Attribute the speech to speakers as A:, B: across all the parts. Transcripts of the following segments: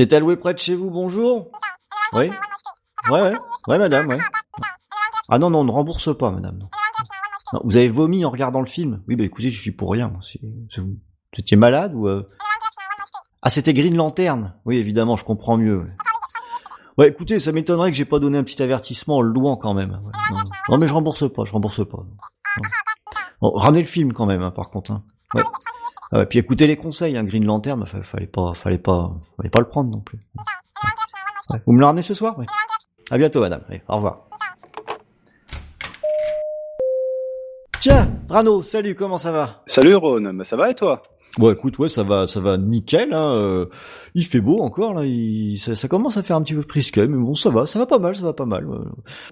A: C'est alloué près de chez vous, bonjour Oui Ouais, ouais, ouais, madame, ouais. Ah non, non, on ne rembourse pas, madame. vous avez vomi en regardant le film Oui, bah écoutez, je suis pour rien. vous. Étiez malade ou... euh? Ah, c'était Green Lantern Oui, évidemment, je comprends mieux. Ouais, écoutez, ça m'étonnerait que j'ai pas donné un petit avertissement en le louant quand même. Non. Mais je rembourse pas, je rembourse pas. Ramenez le film quand même, hein, par contre. Hein. Ouais, puis écoutez les conseils, hein, Green Lantern, fa- fallait pas, fallait pas, fallait pas le prendre non plus. Ouais. Vous me le ramenez ce soir oui. À bientôt, madame. Allez, au revoir. Tiens, Rano, salut, comment ça va?
B: Salut Ron, bah ça va et toi?
A: Bon, écoute, ouais, ça va, ça va nickel. Hein, euh, il fait beau encore là. Il, ça, ça commence à faire un petit peu frisquet, mais bon, ça va, ça va pas mal, ça va pas mal.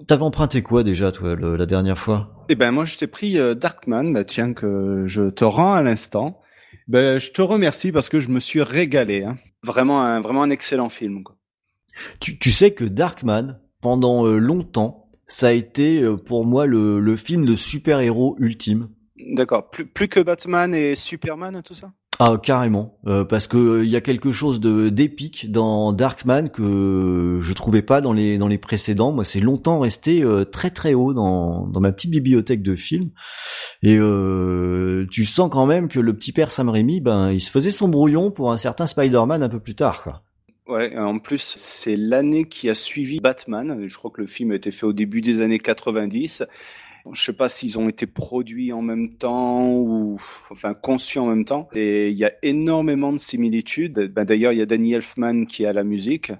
A: T'avais emprunté quoi déjà, toi, le- la dernière fois?
B: Eh ben moi je t'ai pris euh, Darkman, bah tiens que je te rends à l'instant. Ben je te remercie parce que je me suis régalé. Hein. Vraiment un vraiment un excellent film. Quoi.
A: tu, tu sais que Darkman, pendant euh, longtemps, ça a été euh, pour moi le, le film de super-héros ultime.
B: D'accord. Plus plus que Batman et Superman tout ça?
A: Ah carrément, euh, parce que euh, il y a quelque chose de d'épique dans Darkman que je trouvais pas dans les dans les précédents. Moi, c'est longtemps resté euh, très très haut dans dans ma petite bibliothèque de films. Et euh, tu sens quand même que le petit père Sam Raimi, ben, il se faisait son brouillon pour un certain Spider-Man un peu plus tard, quoi.
B: Ouais. En plus c'est l'année qui a suivi Batman. Je crois que le film a été fait au début des années 90. Je sais pas s'ils ont été produits en même temps ou enfin conçus en même temps. Et il y a énormément de similitudes. Ben, D'ailleurs, il y a Danny Elfman qui à la musique.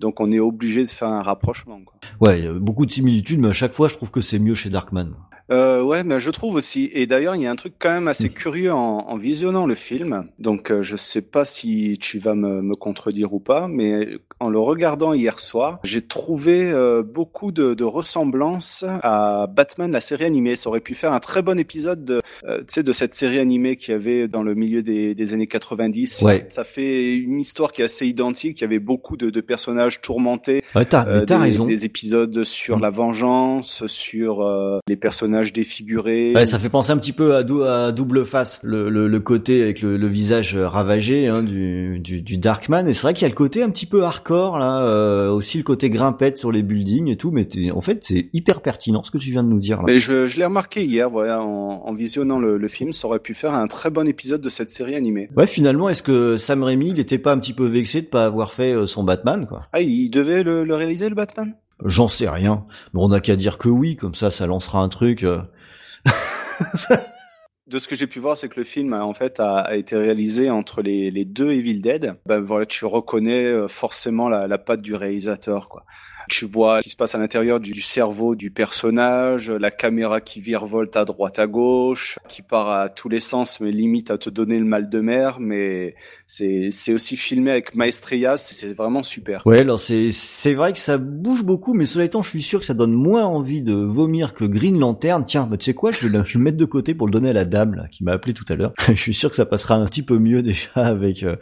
B: Donc on est obligé de faire un rapprochement. Quoi.
A: Ouais, il y a beaucoup de similitudes, mais à chaque fois, je trouve que c'est mieux chez Darkman.
B: Euh, ouais, mais je trouve aussi. Et d'ailleurs, il y a un truc quand même assez
A: Mm.
B: curieux en, en visionnant le film. Donc, euh, je sais pas si tu vas me, me contredire ou pas, mais en le regardant hier soir, j'ai trouvé euh, beaucoup de, de ressemblances à Batman, la série animée. Ça aurait pu faire un très bon épisode de, euh, tu sais, de cette série animée qu'il y avait dans le milieu des, des années 90.
A: Ouais.
B: Ça fait une histoire qui est assez identique. Il y avait beaucoup de, de personnages tourmentés
A: Ouais, t'as,
B: euh, des,
A: raison.
B: des épisodes sur
A: Mm.
B: la vengeance, sur euh, les personnages défigurés.
A: Ouais, ça fait penser un petit peu à, dou- à double face, le, le, le côté avec le, le visage ravagé hein, du, du, du Darkman. Et c'est vrai qu'il y a le côté un petit peu hardcore là, euh, aussi le côté grimpette sur les buildings et tout. Mais en fait, c'est hyper pertinent ce que tu viens de nous dire là.
B: Mais je, je l'ai remarqué hier, voilà, en, en visionnant le, le film, ça aurait pu faire un très bon épisode de cette série animée.
A: Ouais, finalement, est-ce que Sam Raimi, il était pas un petit peu vexé de pas avoir fait euh, son Batman quoi?
B: Ah, il devait le, le réaliser le Batman?
A: J'en sais rien. Mais on n'a qu'à dire que oui, comme ça, ça lancera un truc.
B: De ce que j'ai pu voir, c'est que le film en fait a, été réalisé entre les, les deux Evil Dead. Ben voilà, tu reconnais euh, forcément la, la patte du réalisateur, quoi. Tu vois ce qui se passe à l'intérieur du, cerveau du personnage, la caméra qui virevolte à droite à gauche, qui part à tous les sens, mais limite à te donner le mal de mer. Mais c'est aussi filmé avec maestria, c'est vraiment super.
A: Ouais, alors c'est vrai que ça bouge beaucoup, mais cela étant, je suis sûr que ça donne moins envie de vomir que Green Lantern. Tiens, bah, tu sais quoi, je je vais le mettre de côté pour le donner à la qui m'a appelé tout à l'heure. je suis sûr que ça passera un petit peu mieux déjà avec euh,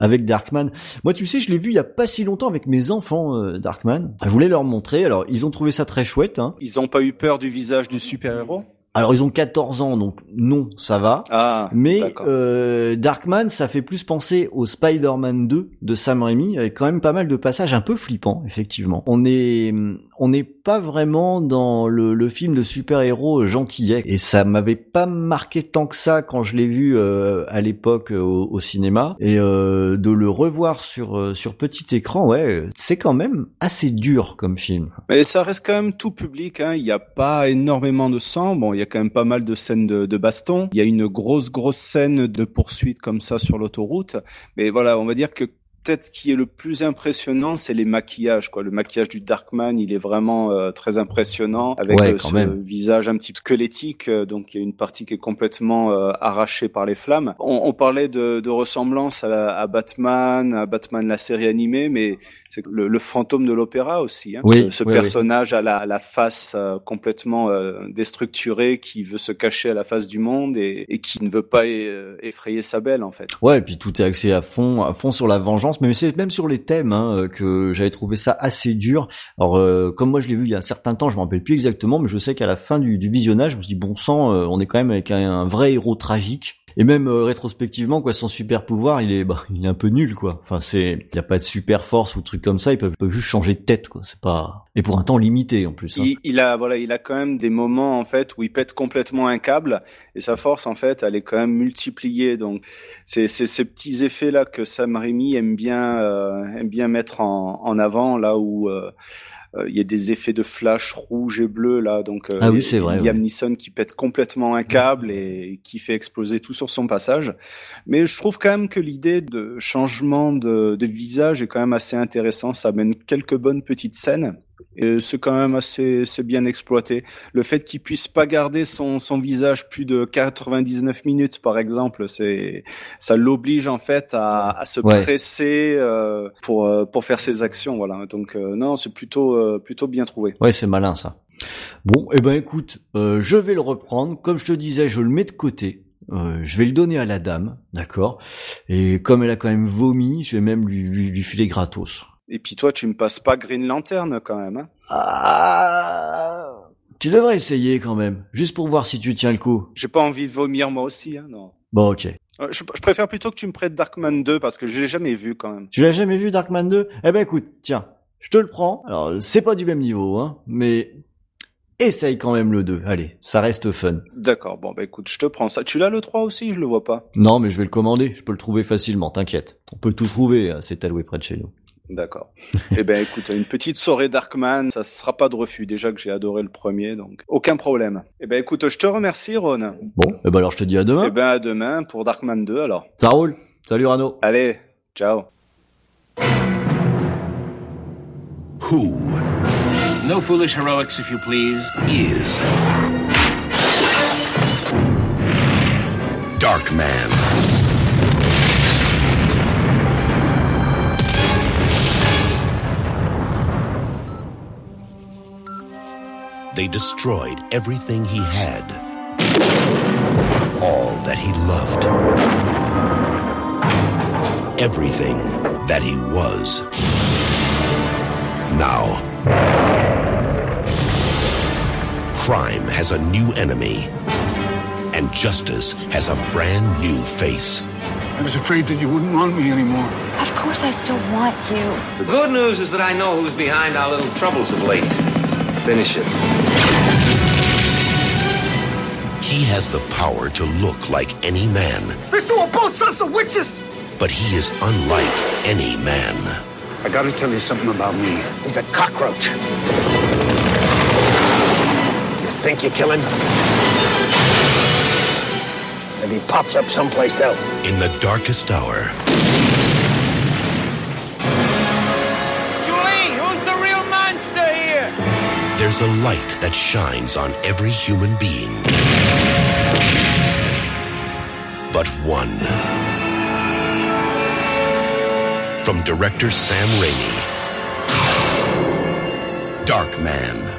A: avec Darkman. Moi, tu sais, je l'ai vu il y a pas si longtemps avec mes enfants euh, Darkman. Je voulais leur montrer. Alors, ils ont trouvé ça très chouette. Hein.
B: Ils ont pas eu peur du visage du super-héros?
A: Alors, ils ont 14 ans, donc non, ça va.
B: Ah,
A: Mais euh, Darkman, ça fait plus penser au Spider-Man 2 de Sam Raimi, avec quand même pas mal de passages un peu flippants, effectivement. On est, on n'est pas vraiment dans le, le film de super-héros gentillet, et ça m'avait pas marqué tant que ça quand je l'ai vu euh, à l'époque euh, au, au cinéma, et euh, de le revoir sur euh, sur petit écran, ouais, c'est quand même assez dur comme film.
B: Mais ça reste quand même tout public. Hein. Il n'y a pas énormément de sang. Bon, il y a quand même pas mal de scènes de, baston. Il y a une grosse, grosse scène de poursuite comme ça sur l'autoroute. Mais voilà, on va dire que peut-être ce qui est le plus impressionnant, c'est les maquillages. Quoi. Le maquillage du Darkman, il est vraiment euh, très impressionnant avec
A: Ouais,
B: euh, ce
A: même.
B: visage un petit peu squelettique. euh, donc il y a une partie qui est complètement euh, arrachée par les flammes. On, on parlait de, de ressemblance à, à Batman, à Batman la série animée, mais c'est le, le fantôme de l'opéra aussi. Hein.
A: Oui,
B: ce ce
A: oui, oui.
B: personnage à la, à la face euh, complètement euh, déstructurée, qui veut se cacher à la face du monde et, et qui ne veut pas effrayer sa belle en fait.
A: Ouais, et puis tout est axé à fond, à fond sur la vengeance, mais c'est même sur les thèmes hein, euh, que j'avais trouvé ça assez dur. Alors, euh, comme moi je l'ai vu il y a un certain temps, je me rappelle plus exactement, mais je sais qu'à la fin du, visionnage, je me suis dit bon sang, euh, on est quand même avec un vrai héros tragique. Et même euh, rétrospectivement, quoi, son super pouvoir, il est, bah, il est un peu nul, quoi. Enfin, c'est, il a pas de super force ou truc comme ça. Ils peuvent, juste changer de tête, quoi. C'est pas, et pour un temps limité en plus.
B: Hein. Il, a, voilà, il a quand même des moments en fait où il pète complètement un câble et sa force en fait, elle est quand même multipliée. Donc, c'est, ces petits effets là que Sam Raimi aime bien, euh, aime bien mettre en, en avant là où euh, euh, il y a des effets de flash rouge et bleu là, donc
A: euh, ah oui, c'est vrai.
B: Liam Neeson qui pète complètement un câble et qui fait exploser tout sur son passage. Mais je trouve quand même que l'idée de changement de, de visage est quand même assez intéressant. Ça amène quelques bonnes petites scènes c'est quand même assez, bien exploité. Le fait qu'il puisse pas garder son, son visage plus de 99 minutes, par exemple, c'est ça l'oblige en fait à, à se presser euh, pour euh, pour faire ses actions. Voilà. Donc euh, non, c'est plutôt euh, plutôt bien trouvé.
A: Ouais, c'est malin ça. Bon, eh ben écoute, je vais le reprendre. Comme je te disais, je le mets de côté. Je vais le donner à la dame, d'accord? Et comme elle a quand même vomi, je vais même lui, lui, lui filer gratos.
B: Et puis toi, tu me passes pas Green Lantern quand même. Hein?
A: Ah, tu devrais essayer quand même, juste pour voir si tu tiens le coup.
B: J'ai pas envie de vomir moi aussi, hein, non.
A: Bon, ok.
B: Euh, je, préfère plutôt que tu me prêtes Darkman 2 parce que je l'ai jamais vu quand même.
A: Tu l'as jamais vu Darkman 2 Eh ben écoute, tiens, je te le prends. Alors c'est pas du même niveau, hein, mais essaye quand même le 2. Allez, ça reste fun.
B: D'accord, bon bah écoute, je te prends ça. Tu l'as le 3 aussi, je le vois pas.
A: Non, mais je vais le commander, je peux le trouver facilement, t'inquiète. On peut tout trouver, hein, c'est alloué près de chez nous.
B: D'accord. eh ben écoute, une petite soirée Darkman, ça sera pas de refus. Déjà que j'ai adoré le premier, donc aucun problème. Eh ben écoute, je te remercie, Ron.
A: Bon, eh ben alors je te dis à demain.
B: Eh ben à demain pour Darkman 2 alors.
A: Ça roule. Salut Rano.
B: Allez, ciao.
C: Who? No foolish heroics, if you please. Is Darkman. they destroyed everything he had, all that he loved, everything that he was. Now, crime has a new enemy, and justice has a brand new face.
D: I was afraid that you wouldn't want me anymore.
E: Of course I still want you.
F: The good news is that I know who's behind our little troubles of late. Finish it.
C: He has the power to look like any man.
D: These two are both sons of witches!
C: But he is unlike any man.
D: I gotta tell you something about me.
F: He's a cockroach. You think you're killing? And he pops up someplace else.
C: In the darkest hour.
F: Julie, who's the real monster here?
C: There's a light that shines on every human being but one. From director Sam Raimi, Dark Man.